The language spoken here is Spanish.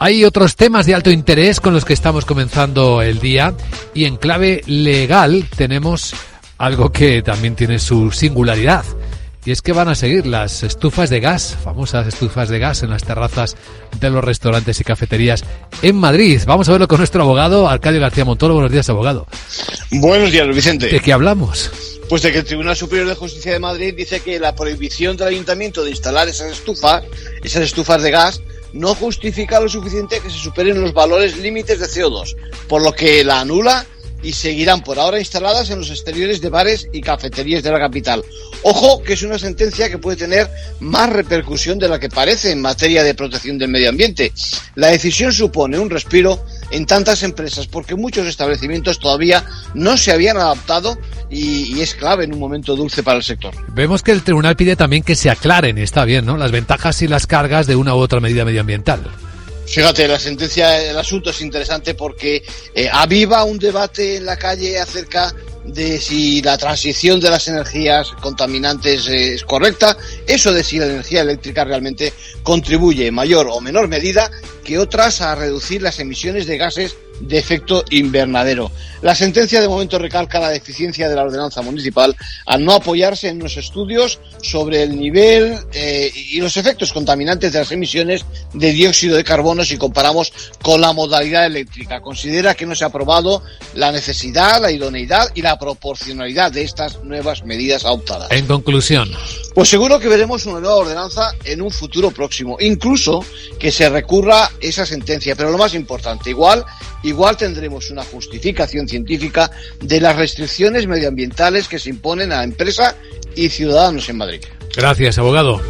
Hay otros temas de alto interés con los que estamos comenzando el día y en clave legal tenemos algo que también tiene su singularidad. Y es que van a seguir las estufas de gas, famosas estufas de gas en las terrazas de los restaurantes y cafeterías en Madrid. Vamos a verlo con nuestro abogado, Arcadio García Montoro. Buenos días, abogado. Buenos días, Vicente. ¿De qué hablamos? Pues de que el Tribunal Superior de Justicia de Madrid dice que la prohibición del ayuntamiento de instalar esas estufas, esas estufas de gas, no justifica lo suficiente que se superen los valores límites de CO2, por lo que la anula y seguirán por ahora instaladas en los exteriores de bares y cafeterías de la capital. Ojo que es una sentencia que puede tener más repercusión de la que parece en materia de protección del medio ambiente. La decisión supone un respiro en tantas empresas porque muchos establecimientos todavía no se habían adaptado y, y, es clave en un momento dulce para el sector. Vemos que el tribunal pide también que se aclaren, está bien, ¿no? Las ventajas y las cargas de una u otra medida medioambiental. Fíjate, la sentencia, el asunto es interesante porque eh, aviva un debate en la calle acerca de si la transición de las energías contaminantes eh, es correcta, eso de si la energía eléctrica realmente contribuye en mayor o menor medida que otras a reducir las emisiones de gases de efecto invernadero. La sentencia de momento recalca la deficiencia de la ordenanza municipal al no apoyarse en los estudios sobre el nivel eh, y los efectos contaminantes de las emisiones de dióxido de carbono si comparamos con la modalidad eléctrica. Considera que no se ha aprobado la necesidad, la idoneidad y la proporcionalidad de estas nuevas medidas adoptadas. En conclusión. Pues seguro que veremos una nueva ordenanza en un futuro próximo, incluso que se recurra esa sentencia. Pero lo más importante, igual, igual tendremos una justificación científica de las restricciones medioambientales que se imponen a empresa y ciudadanos en Madrid. Gracias, abogado.